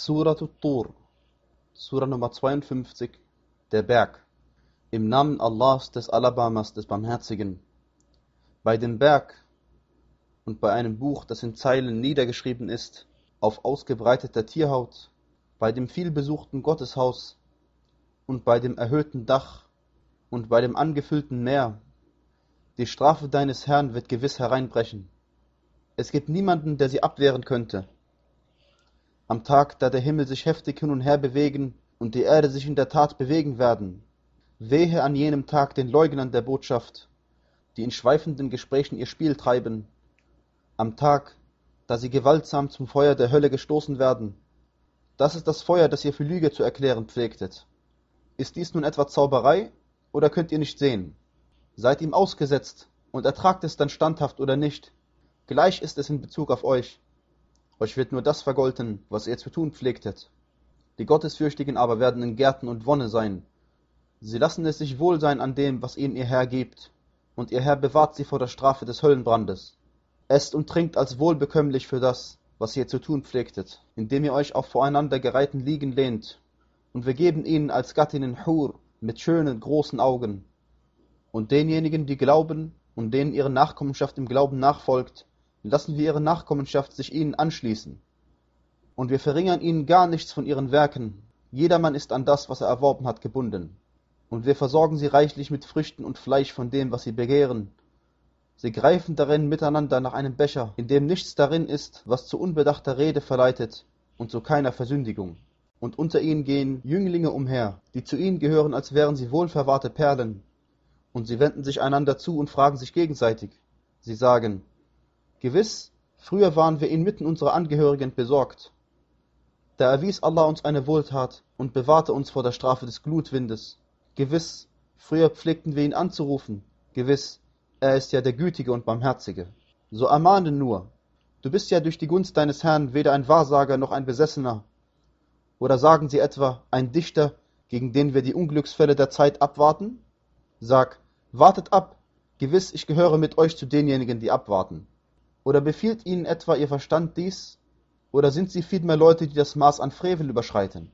Surat Tur, Surah Nummer 52, der Berg. Im Namen Allahs des Alabamas des Barmherzigen. Bei dem Berg und bei einem Buch, das in Zeilen niedergeschrieben ist, auf ausgebreiteter Tierhaut, bei dem vielbesuchten Gotteshaus und bei dem erhöhten Dach und bei dem angefüllten Meer. Die Strafe deines Herrn wird gewiss hereinbrechen. Es gibt niemanden, der sie abwehren könnte. Am Tag, da der Himmel sich heftig hin und her bewegen und die Erde sich in der Tat bewegen werden. Wehe an jenem Tag den Leugnern der Botschaft, die in schweifenden Gesprächen ihr Spiel treiben. Am Tag, da sie gewaltsam zum Feuer der Hölle gestoßen werden. Das ist das Feuer, das ihr für Lüge zu erklären pflegtet. Ist dies nun etwa Zauberei, oder könnt ihr nicht sehen? Seid ihm ausgesetzt und ertragt es dann standhaft oder nicht. Gleich ist es in Bezug auf euch. Euch wird nur das vergolten, was ihr zu tun pflegtet. Die Gottesfürchtigen aber werden in Gärten und Wonne sein. Sie lassen es sich wohl sein an dem, was ihnen ihr Herr gibt, und ihr Herr bewahrt sie vor der Strafe des Höllenbrandes. Esst und trinkt als wohlbekömmlich für das, was ihr zu tun pflegtet, indem ihr euch auf voreinander gereihten Liegen lehnt, und wir geben ihnen als Gattinnen Hur mit schönen, großen Augen. Und denjenigen, die glauben und denen ihre Nachkommenschaft im Glauben nachfolgt, lassen wir ihre Nachkommenschaft sich ihnen anschließen. Und wir verringern ihnen gar nichts von ihren Werken. Jedermann ist an das, was er erworben hat, gebunden. Und wir versorgen sie reichlich mit Früchten und Fleisch von dem, was sie begehren. Sie greifen darin miteinander nach einem Becher, in dem nichts darin ist, was zu unbedachter Rede verleitet und zu keiner Versündigung. Und unter ihnen gehen Jünglinge umher, die zu ihnen gehören, als wären sie wohlverwahrte Perlen. Und sie wenden sich einander zu und fragen sich gegenseitig. Sie sagen, Gewiss, früher waren wir inmitten unserer Angehörigen besorgt. Da erwies Allah uns eine Wohltat und bewahrte uns vor der Strafe des Glutwindes. Gewiss, früher pflegten wir ihn anzurufen. Gewiss, er ist ja der Gütige und Barmherzige. So ermahne nur, du bist ja durch die Gunst deines Herrn weder ein Wahrsager noch ein Besessener. Oder sagen sie etwa, ein Dichter, gegen den wir die Unglücksfälle der Zeit abwarten? Sag, wartet ab, gewiss, ich gehöre mit euch zu denjenigen, die abwarten. Oder befiehlt ihnen etwa ihr Verstand dies? Oder sind sie vielmehr Leute, die das Maß an Frevel überschreiten?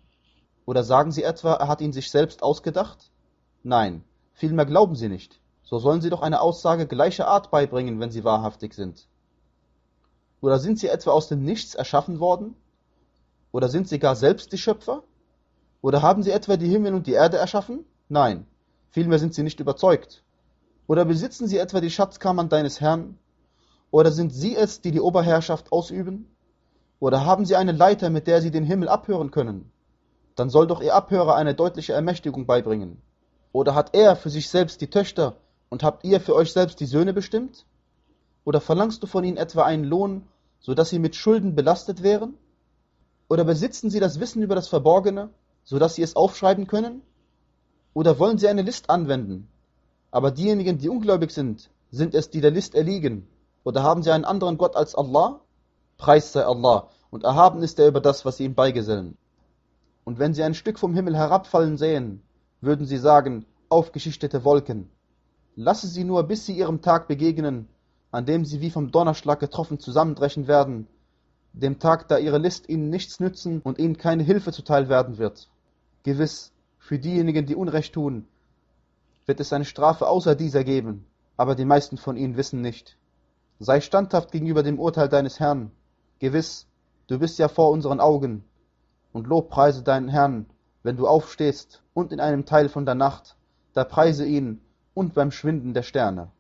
Oder sagen sie etwa, er hat ihn sich selbst ausgedacht? Nein, vielmehr glauben sie nicht. So sollen sie doch eine Aussage gleicher Art beibringen, wenn sie wahrhaftig sind. Oder sind sie etwa aus dem Nichts erschaffen worden? Oder sind sie gar selbst die Schöpfer? Oder haben sie etwa die Himmel und die Erde erschaffen? Nein, vielmehr sind sie nicht überzeugt. Oder besitzen sie etwa die Schatzkammern deines Herrn? Oder sind sie es, die die Oberherrschaft ausüben? Oder haben sie eine Leiter, mit der sie den Himmel abhören können? Dann soll doch ihr Abhörer eine deutliche Ermächtigung beibringen. Oder hat er für sich selbst die Töchter und habt ihr für euch selbst die Söhne bestimmt? Oder verlangst du von ihnen etwa einen Lohn, so dass sie mit Schulden belastet wären? Oder besitzen sie das Wissen über das Verborgene, so dass sie es aufschreiben können? Oder wollen sie eine List anwenden? Aber diejenigen, die ungläubig sind, sind es, die der List erliegen. Oder haben sie einen anderen Gott als Allah? Preis sei Allah, und erhaben ist er über das, was sie ihm beigesellen. Und wenn sie ein Stück vom Himmel herabfallen sehen, würden sie sagen, aufgeschichtete Wolken. Lasse sie nur, bis sie ihrem Tag begegnen, an dem sie wie vom Donnerschlag getroffen zusammendrechen werden, dem Tag, da ihre List ihnen nichts nützen und ihnen keine Hilfe zuteil werden wird. Gewiss, für diejenigen, die Unrecht tun, wird es eine Strafe außer dieser geben, aber die meisten von ihnen wissen nicht. Sei standhaft gegenüber dem Urteil deines Herrn. Gewiss, du bist ja vor unseren Augen. Und lobpreise deinen Herrn, wenn du aufstehst und in einem Teil von der Nacht, da preise ihn und beim Schwinden der Sterne.